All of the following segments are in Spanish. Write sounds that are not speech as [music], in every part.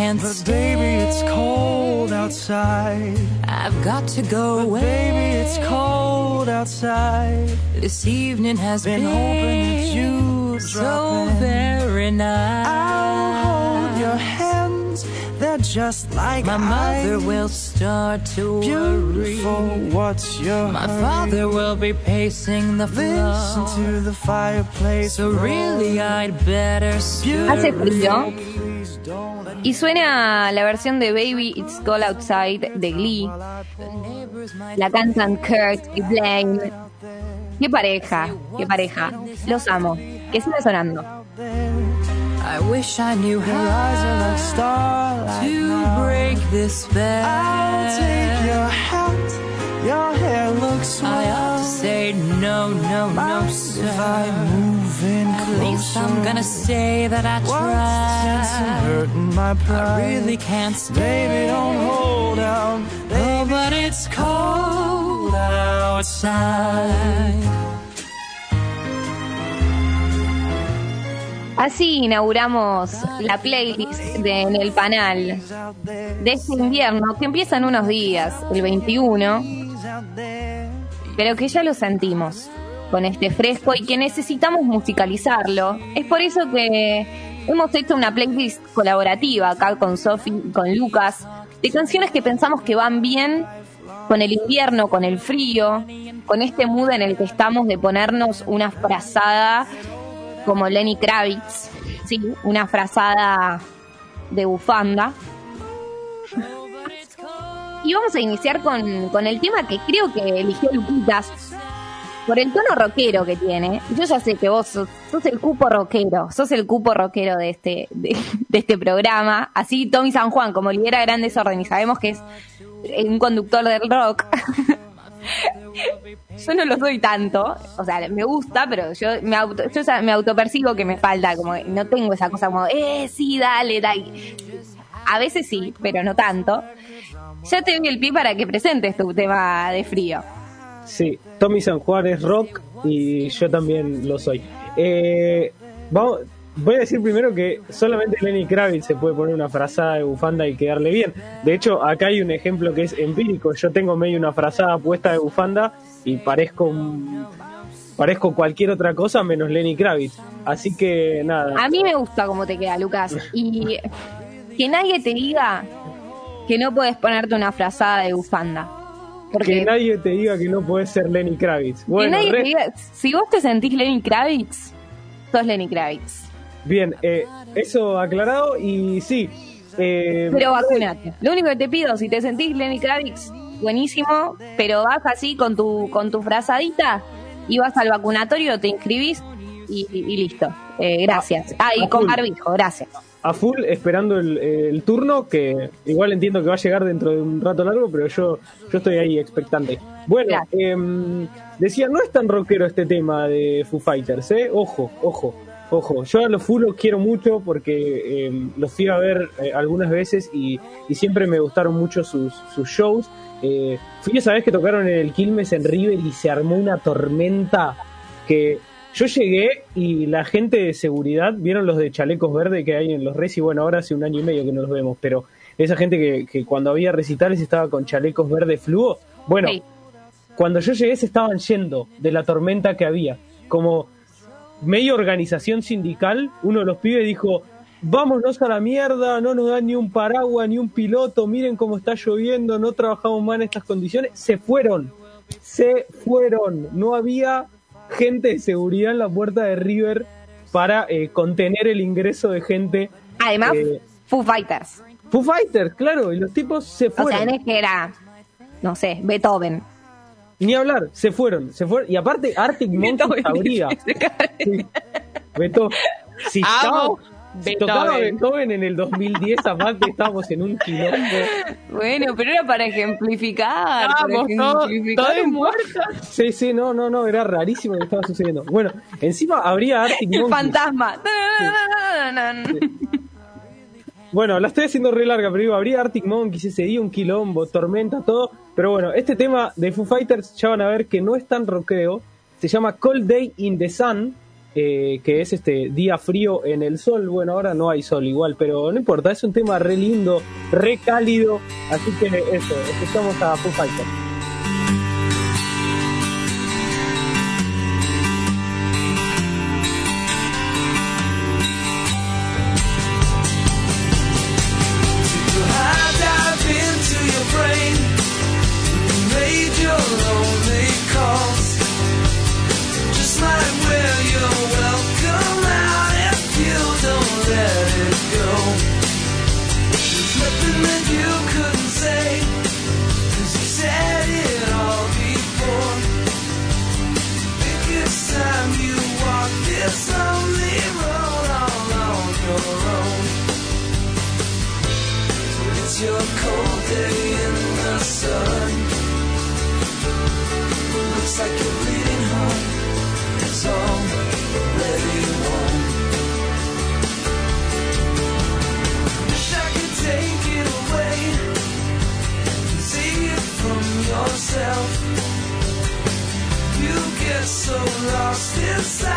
can't But stay. baby, it's cold outside. I've got to go But away. baby, it's cold outside. This evening has Been been, hoping that you'd so in. very nice. I'll hold your hands. They're just like My mother ice. will start to Beautiful, worry. what's your My hurry? father will be pacing the Listen to the fireplace. So really, I'd better Hace frío Please don't y suena la versión de Baby It's Cold Outside de Glee. La cantan Kurt y Blaine. Qué pareja, qué pareja. Los amo. Que siga sonando. I wish I knew Your eyes are like how starlight to break this spell. I'll take your. Your hair looks I ought well. to say no, no, no, sir. if I move in At least? I'm gonna say that I What's tried. hurting my pride? I really can't stay. Baby, don't hold out. Oh, but it's cold outside. Así inauguramos la playlist de En el Panal de este invierno que empieza en unos días, el 21, he's out there. Pero que ya lo sentimos con este fresco y que necesitamos musicalizarlo. Es por eso que hemos hecho una playlist colaborativa acá con Sofi y con Lucas de canciones que pensamos que van bien con el invierno, con el frío, con este mood en el que estamos de ponernos una frazada como Lenny Kravitz, sí, una frazada de bufanda. Y vamos a iniciar con, con el tema que creo que eligió Luquitas. Por el tono rockero que tiene. Yo ya sé que vos sos, sos el cupo rockero. Sos el cupo rockero de este, de, este programa. Así Tommy San Juan, como lidera Gran Desorden, y sabemos que es un conductor del rock. [laughs] yo no lo soy tanto, o sea, me gusta, pero yo me auto, yo me autopercibo que me falta, como no tengo esa cosa como, eh, sí, dale, dale. A veces sí, pero no tanto. Ya te doy el pie para que presentes tu tema de frío. Sí, Tommy San Juan es rock y yo también lo soy. Eh, vamos, voy a decir primero que solamente Lenny Kravitz se puede poner una frazada de bufanda y quedarle bien. De hecho, acá hay un ejemplo que es empírico. Yo tengo medio una frazada puesta de bufanda y parezco un- parezco cualquier otra cosa menos Lenny Kravitz. Así que nada. A mí me gusta cómo te queda, Lucas. Y [laughs] que nadie te diga que no puedes ponerte una frazada de bufanda. Porque Que nadie te diga que no puedes ser Lenny Kravitz. que Bueno, nadie re- te diga, si vos te sentís Lenny Kravitz, sos Lenny Kravitz. bien, eh, eso aclarado y sí. eh, Pero vacunate. Lo único que te pido, si te sentís Lenny Kravitz, buenísimo, pero vas así con tu, con tu frazadita y vas al vacunatorio, te inscribís y, y listo. Eh, gracias. Ah, y con barbijo, gracias. A full esperando el, el turno, que igual entiendo que va a llegar dentro de un rato largo, pero yo, yo estoy ahí expectante. Bueno, em, decía, no es tan rockero este tema de Foo Fighters, ¿eh? Ojo, ojo, ojo. Yo a los Foo los quiero mucho porque em, los fui a ver eh, algunas veces y, y siempre me gustaron mucho sus, sus shows. Eh, fui esa vez que tocaron en el Quilmes en River y se armó una tormenta que yo llegué y la gente de seguridad, vieron los de chalecos verdes que hay en los res y bueno, ahora hace un año y medio que no los vemos, pero esa gente que, que cuando había recitales estaba con chalecos verdes fluo, bueno, Sí. cuando yo llegué se estaban yendo de la tormenta que había, como medio organización sindical, uno de los pibes dijo, vámonos a la mierda, no nos dan ni un paraguas, ni un piloto, miren cómo está lloviendo, no trabajamos más en estas condiciones, se fueron, se fueron, no había gente de seguridad en la puerta de River para eh, contener el ingreso de gente. Además, Eh, Foo Fighters. Foo Fighters, claro, y los tipos se O fueron. sea, no es que era, no sé, Beethoven. Ni hablar, se fueron, se fueron. Y aparte, Arctic Monkeys habría. [laughs] Sí. Beethoven. Si, Amo estaba- si tocaba Beethoven. Beethoven en el 2010, aparte estábamos en un quilombo. Bueno, pero era para ejemplificar. para Vamos, todo- ejemplificar todo un muerto. Sí, sí, no, no, no, era rarísimo lo que estaba sucediendo. Bueno, encima habría Arctic El Monkeys. fantasma. Bueno, la estoy haciendo re larga, pero digo, habría Arctic Monkeys ese día, un quilombo, tormenta, todo. Pero bueno, este tema de Foo Fighters ya van a ver que no es tan rockero. Se llama Cold Day in the Sun. Eh, que es este día frío en el sol. Bueno, ahora no hay sol igual, pero no importa, es un tema re lindo, re cálido. Así que eso, escuchamos a Foo Fighters. So lost inside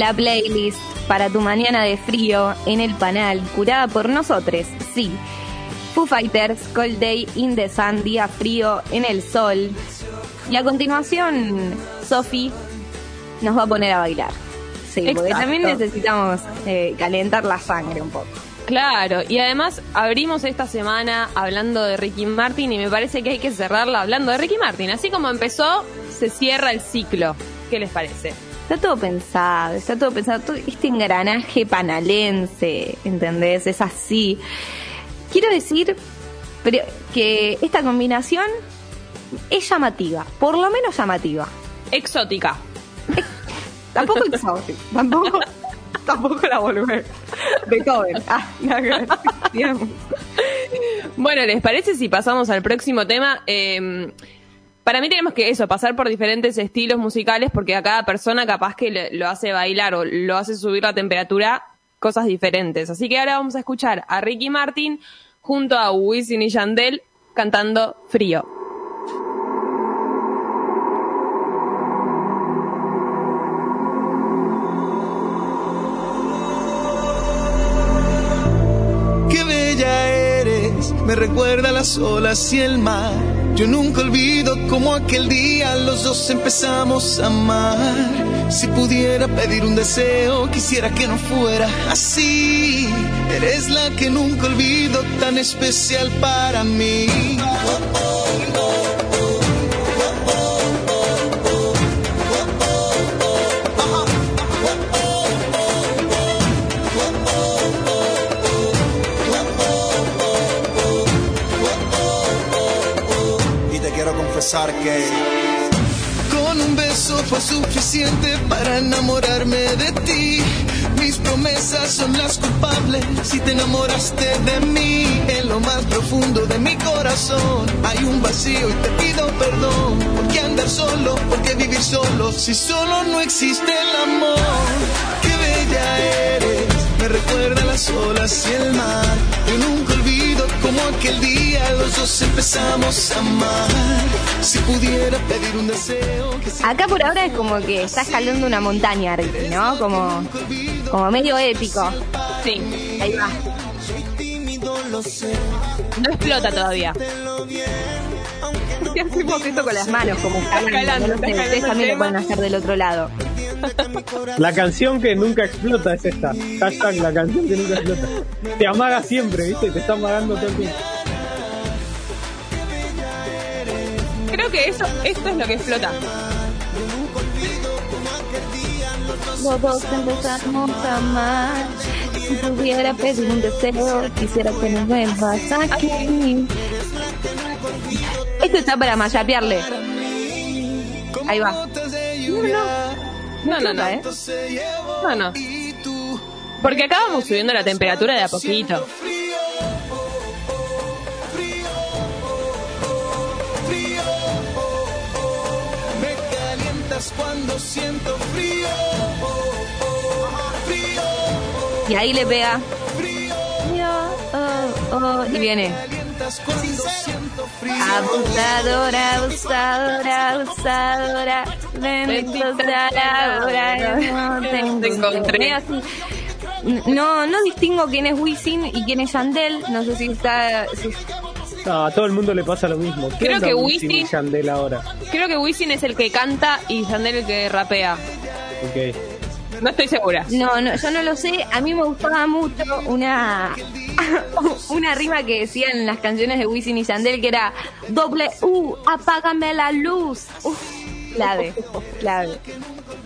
La playlist para tu mañana de frío en el panel, curada por nosotros, sí. Foo Fighters, Cold Day in the Sun, día frío en el sol. Y a continuación, Sofi nos va a poner a bailar. Sí, porque también necesitamos eh, calentar la sangre un poco. Claro, y además abrimos esta semana hablando de Ricky Martin y me parece que hay que cerrarla hablando de Ricky Martin. Así como empezó, se cierra el ciclo. ¿Qué les parece? Está todo pensado, está todo pensado, todo este engranaje panalense, ¿entendés? Es así. Quiero decir pero, que esta combinación es llamativa, por lo menos llamativa. Exótica. Tampoco exótica, [laughs] tampoco, tampoco la volver. Beethoven. [laughs] Ah. Bueno, ¿les parece si pasamos al próximo tema? Eh, para mí tenemos que eso, pasar por diferentes estilos musicales porque a cada persona capaz que lo hace bailar o lo hace subir la temperatura, cosas diferentes. Así que ahora vamos a escuchar a Ricky Martin junto a Wisin y Yandel cantando Frío. Qué bella eres, me recuerda las olas y el mar. Yo nunca olvido cómo aquel día los dos empezamos a amar. Si pudiera pedir un deseo, quisiera que no fuera así. Eres la que nunca olvido, tan especial para mí. Confesar que Con un beso fue suficiente para enamorarme de ti. Mis promesas son las culpables si te enamoraste de mí. En lo más profundo de mi corazón hay un vacío y te pido perdón. ¿Por qué andar solo? ¿Por qué vivir solo? Si solo no existe el amor. Qué bella eres, me recuerda las olas y el mar. Yo nunca olvido cómo aquel día los dos empezamos a amar. Si pudiera pedir un deseo que Acá por ahora es como que está escalando una montaña, Ricky, ¿no? Como como medio épico. Sí, Ahí va. no explota todavía. ¿Por qué hacemos esto con las manos? Como escalando, no sé, ustedes el también lo pueden hacer del otro lado. La canción que nunca explota es esta. Hashtag la canción que nunca explota. Te amaga siempre, ¿viste? Te está amagando todo el tiempo. Creo que eso, esto es lo que explota. Los dos empezamos a amar. Si pudiera pedir un deseo, quisiera que nos vuelvas aquí. Esto está para mayapearle. Ahí va. No, no, no. ¿eh? No, no. Porque acá vamos subiendo la temperatura de a poquito. Siento frío. Frío, Y ahí le pega. Oh, oh, y viene. frío. Abusadora, abusadora, abusadora. Bendito sea la hora. No Te encontré. Así. No, no distingo quién es Wisin y quién es Yandel. No sé si está. si- No, a todo el mundo le pasa lo mismo. ¿Qué Creo que Wisin y Yandel ahora. Creo que Wisin es el que canta y Sandel el que rapea. Ok. No estoy segura. No, no, yo no lo sé. A mí me gustaba mucho una [laughs] una rima que decían en las canciones de Wisin y Yandel que era doble U, apágame la luz. Uf, clave, clave.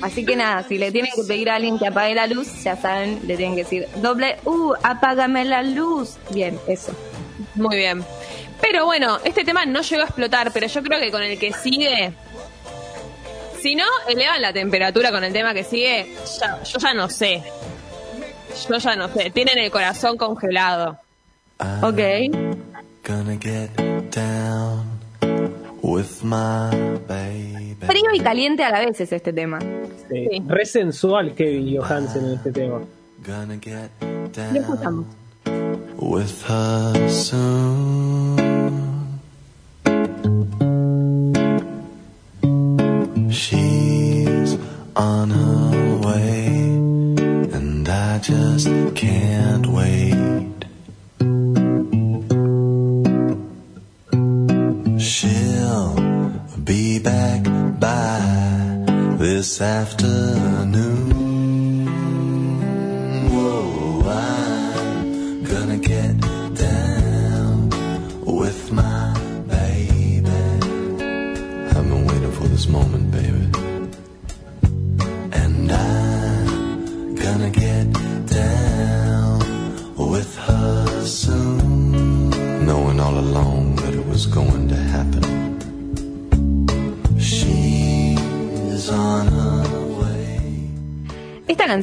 Así que nada, si le tienen que pedir a alguien que apague la luz, ya saben, le tienen que decir doble U, apágame la luz. Bien, eso. Muy bien. Pero bueno, este tema no llegó a explotar, pero yo creo que con el que sigue. Si no, elevan la temperatura con el tema que sigue, ya- yo ya no sé. Yo ya no sé. Tienen el corazón congelado. Ok. Gonna get down with my baby. Frío y caliente a la vez es este tema. Sí. Sí. Re sensual Kevin Johansen en este tema. Gonna get Lo escuchamos. with her soon. On her way, and I just can't wait. She'll be back by this afternoon.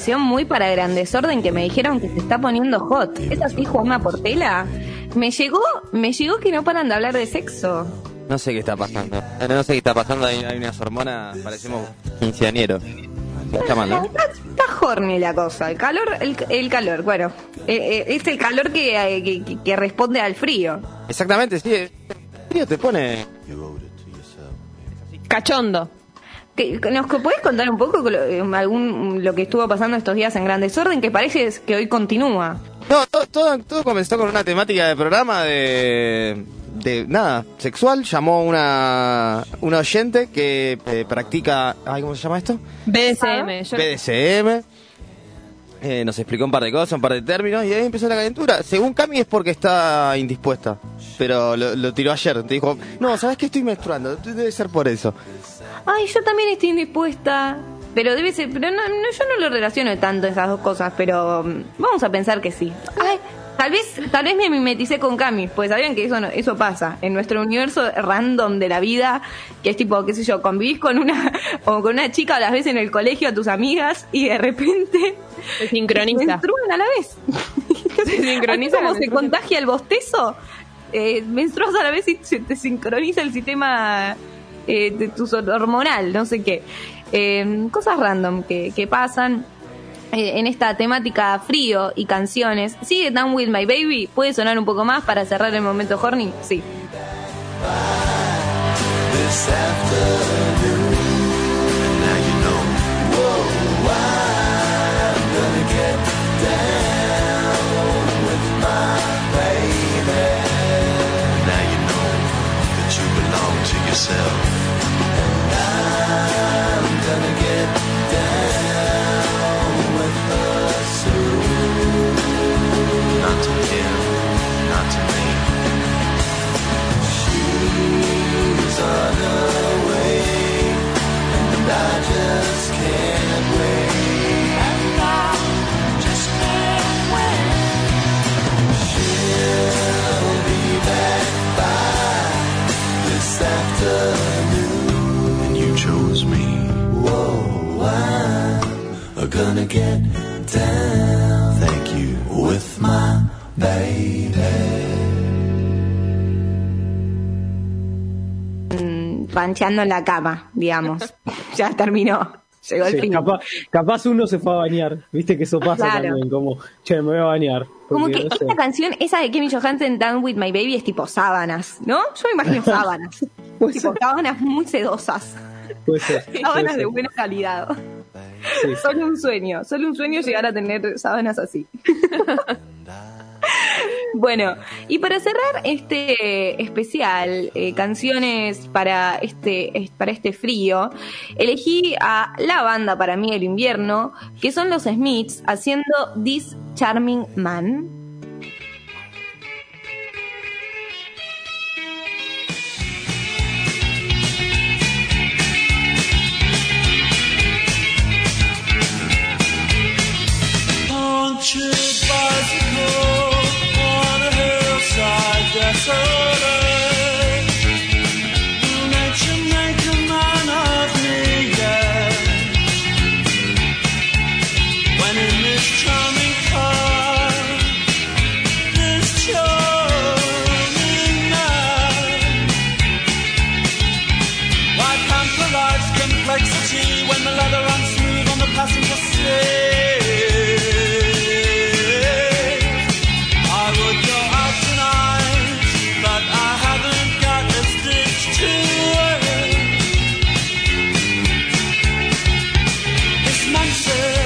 Canción muy para gran desorden que me dijeron que se está poniendo hot. ¿Es así, Juanma Portela? Me llegó, me llegó que no paran de hablar de sexo. No sé qué está pasando. No sé qué está pasando. Hay, hay unas hormonas, parecemos quinceañeros. Está mal, ¿no? Está, horny la cosa. El calor, el, el calor, bueno. eh, eh, es el calor que, eh, que, que- que responde al frío. Exactamente, sí. El frío te pone. Cachondo. ¿Nos podés contar un poco lo, eh, algún, lo que estuvo pasando estos días en Gran Desorden? Que parece que hoy continúa. No, todo, todo, todo comenzó con una temática de programa de. de nada, sexual. Llamó una, una oyente que eh, practica. Ay, ¿Cómo se llama esto? BDSM. Yo- BDSM. Eh, nos explicó un par de cosas, un par de términos y ahí empezó la calentura. Según Cami es porque está indispuesta, pero lo, lo tiró ayer. Te dijo, no, ¿sabes que estoy menstruando? Debe ser por eso. Ay, yo también estoy indispuesta. Pero debe ser, pero no, no, yo no lo relaciono tanto esas dos cosas, pero mm, vamos a pensar que sí. Ay, tal vez, tal vez me mimeticé con Cami, pues sabían que eso no- eso pasa en nuestro universo random de la vida, que es tipo, qué sé yo, convivís con una [laughs] o con una chica o las ves en el colegio a tus amigas y de repente Se sincroniza. menstruan a la vez. Se [laughs] sincroniza como se contagia el bostezo, eh, menstruas a la vez y se te sincroniza el sistema eh, de tu hormonal, no sé qué. Em, cosas random que, pasan eh, en esta temática frío y canciones. ¿Sigue Down With My Baby? ¿Puede sonar un poco más para cerrar el momento horny? Sí. yourself Rancheando en la cama, digamos. [laughs] ya terminó. Llegó el Sí, fin. capaz, capaz uno se fue a bañar, viste que eso pasa Claro. también, como, che, me voy a bañar. Como que no sé. esta canción, esa de Kevin Johansen, Down With My Baby, es tipo sábanas, ¿no? Yo me imagino [laughs] sábanas. Tipo ser, sábanas muy sedosas. puede ser, [laughs] Sábanas de buena calidad. Sí. Solo un sueño, solo un sueño llegar a tener sábanas así. Bueno, y para cerrar este especial, eh, canciones para este, es- para este frío, elegí a la banda para mí del invierno, que son los Smiths, haciendo This Charming Man. Punctured This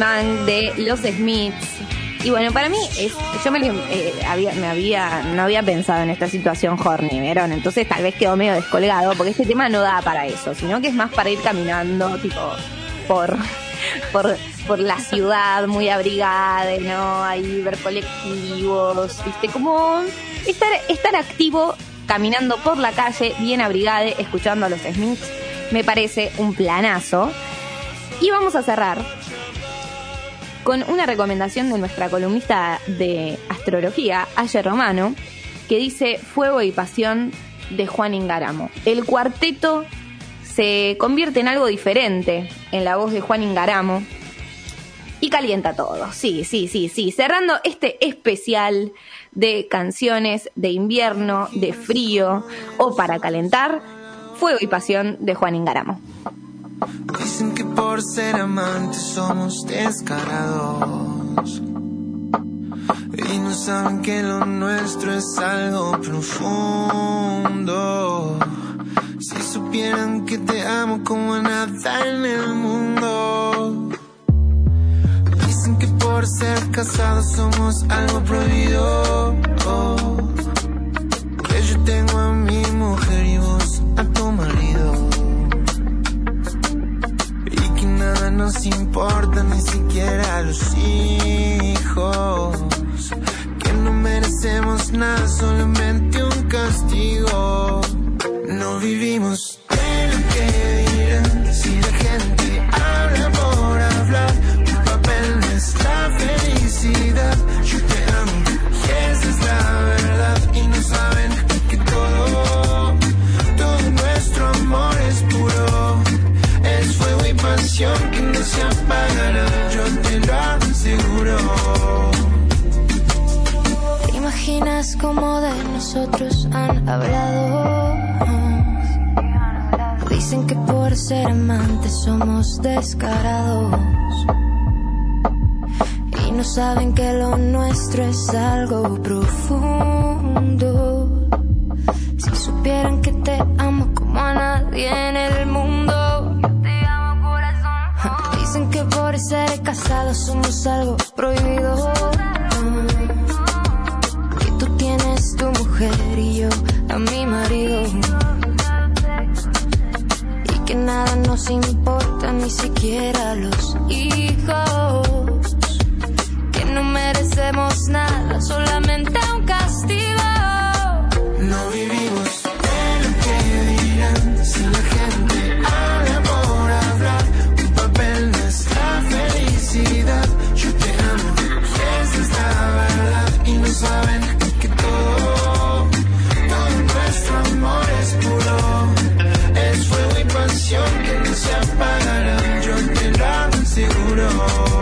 De los Smiths. Y bueno, para mí, yo eh, me había, no había pensado en esta situación horny, ¿vieron? Entonces tal vez quedó medio descolgado, porque este tema no da para eso, sino que es más para ir caminando, tipo, por, [laughs] por, por la ciudad muy abrigada, ¿no? Ahí ver colectivos, ¿viste? Como estar, estar activo caminando por la calle, bien abrigada, escuchando a los Smiths, me parece un planazo. Y vamos a cerrar con una recomendación de nuestra columnista de astrología, Ayer Romano, que dice Fuego y Pasión de Juan Ingaramo. El cuarteto se convierte en algo diferente en la voz de Juan Ingaramo y calienta todo. Sí, sí, sí, sí. Cerrando este especial de canciones de invierno, de frío o para calentar, Fuego y Pasión de Juan Ingaramo. Dicen que por ser amantes somos descarados. Y no saben que lo nuestro es algo profundo. Si supieran que te amo como nada en el mundo. Dicen que por ser casados somos algo prohibido. Que yo tengo a mi mujer y vos nos importa, ni siquiera los hijos. Que no merecemos nada, solamente un castigo. No vivimos somos descarados. Y no saben que alone.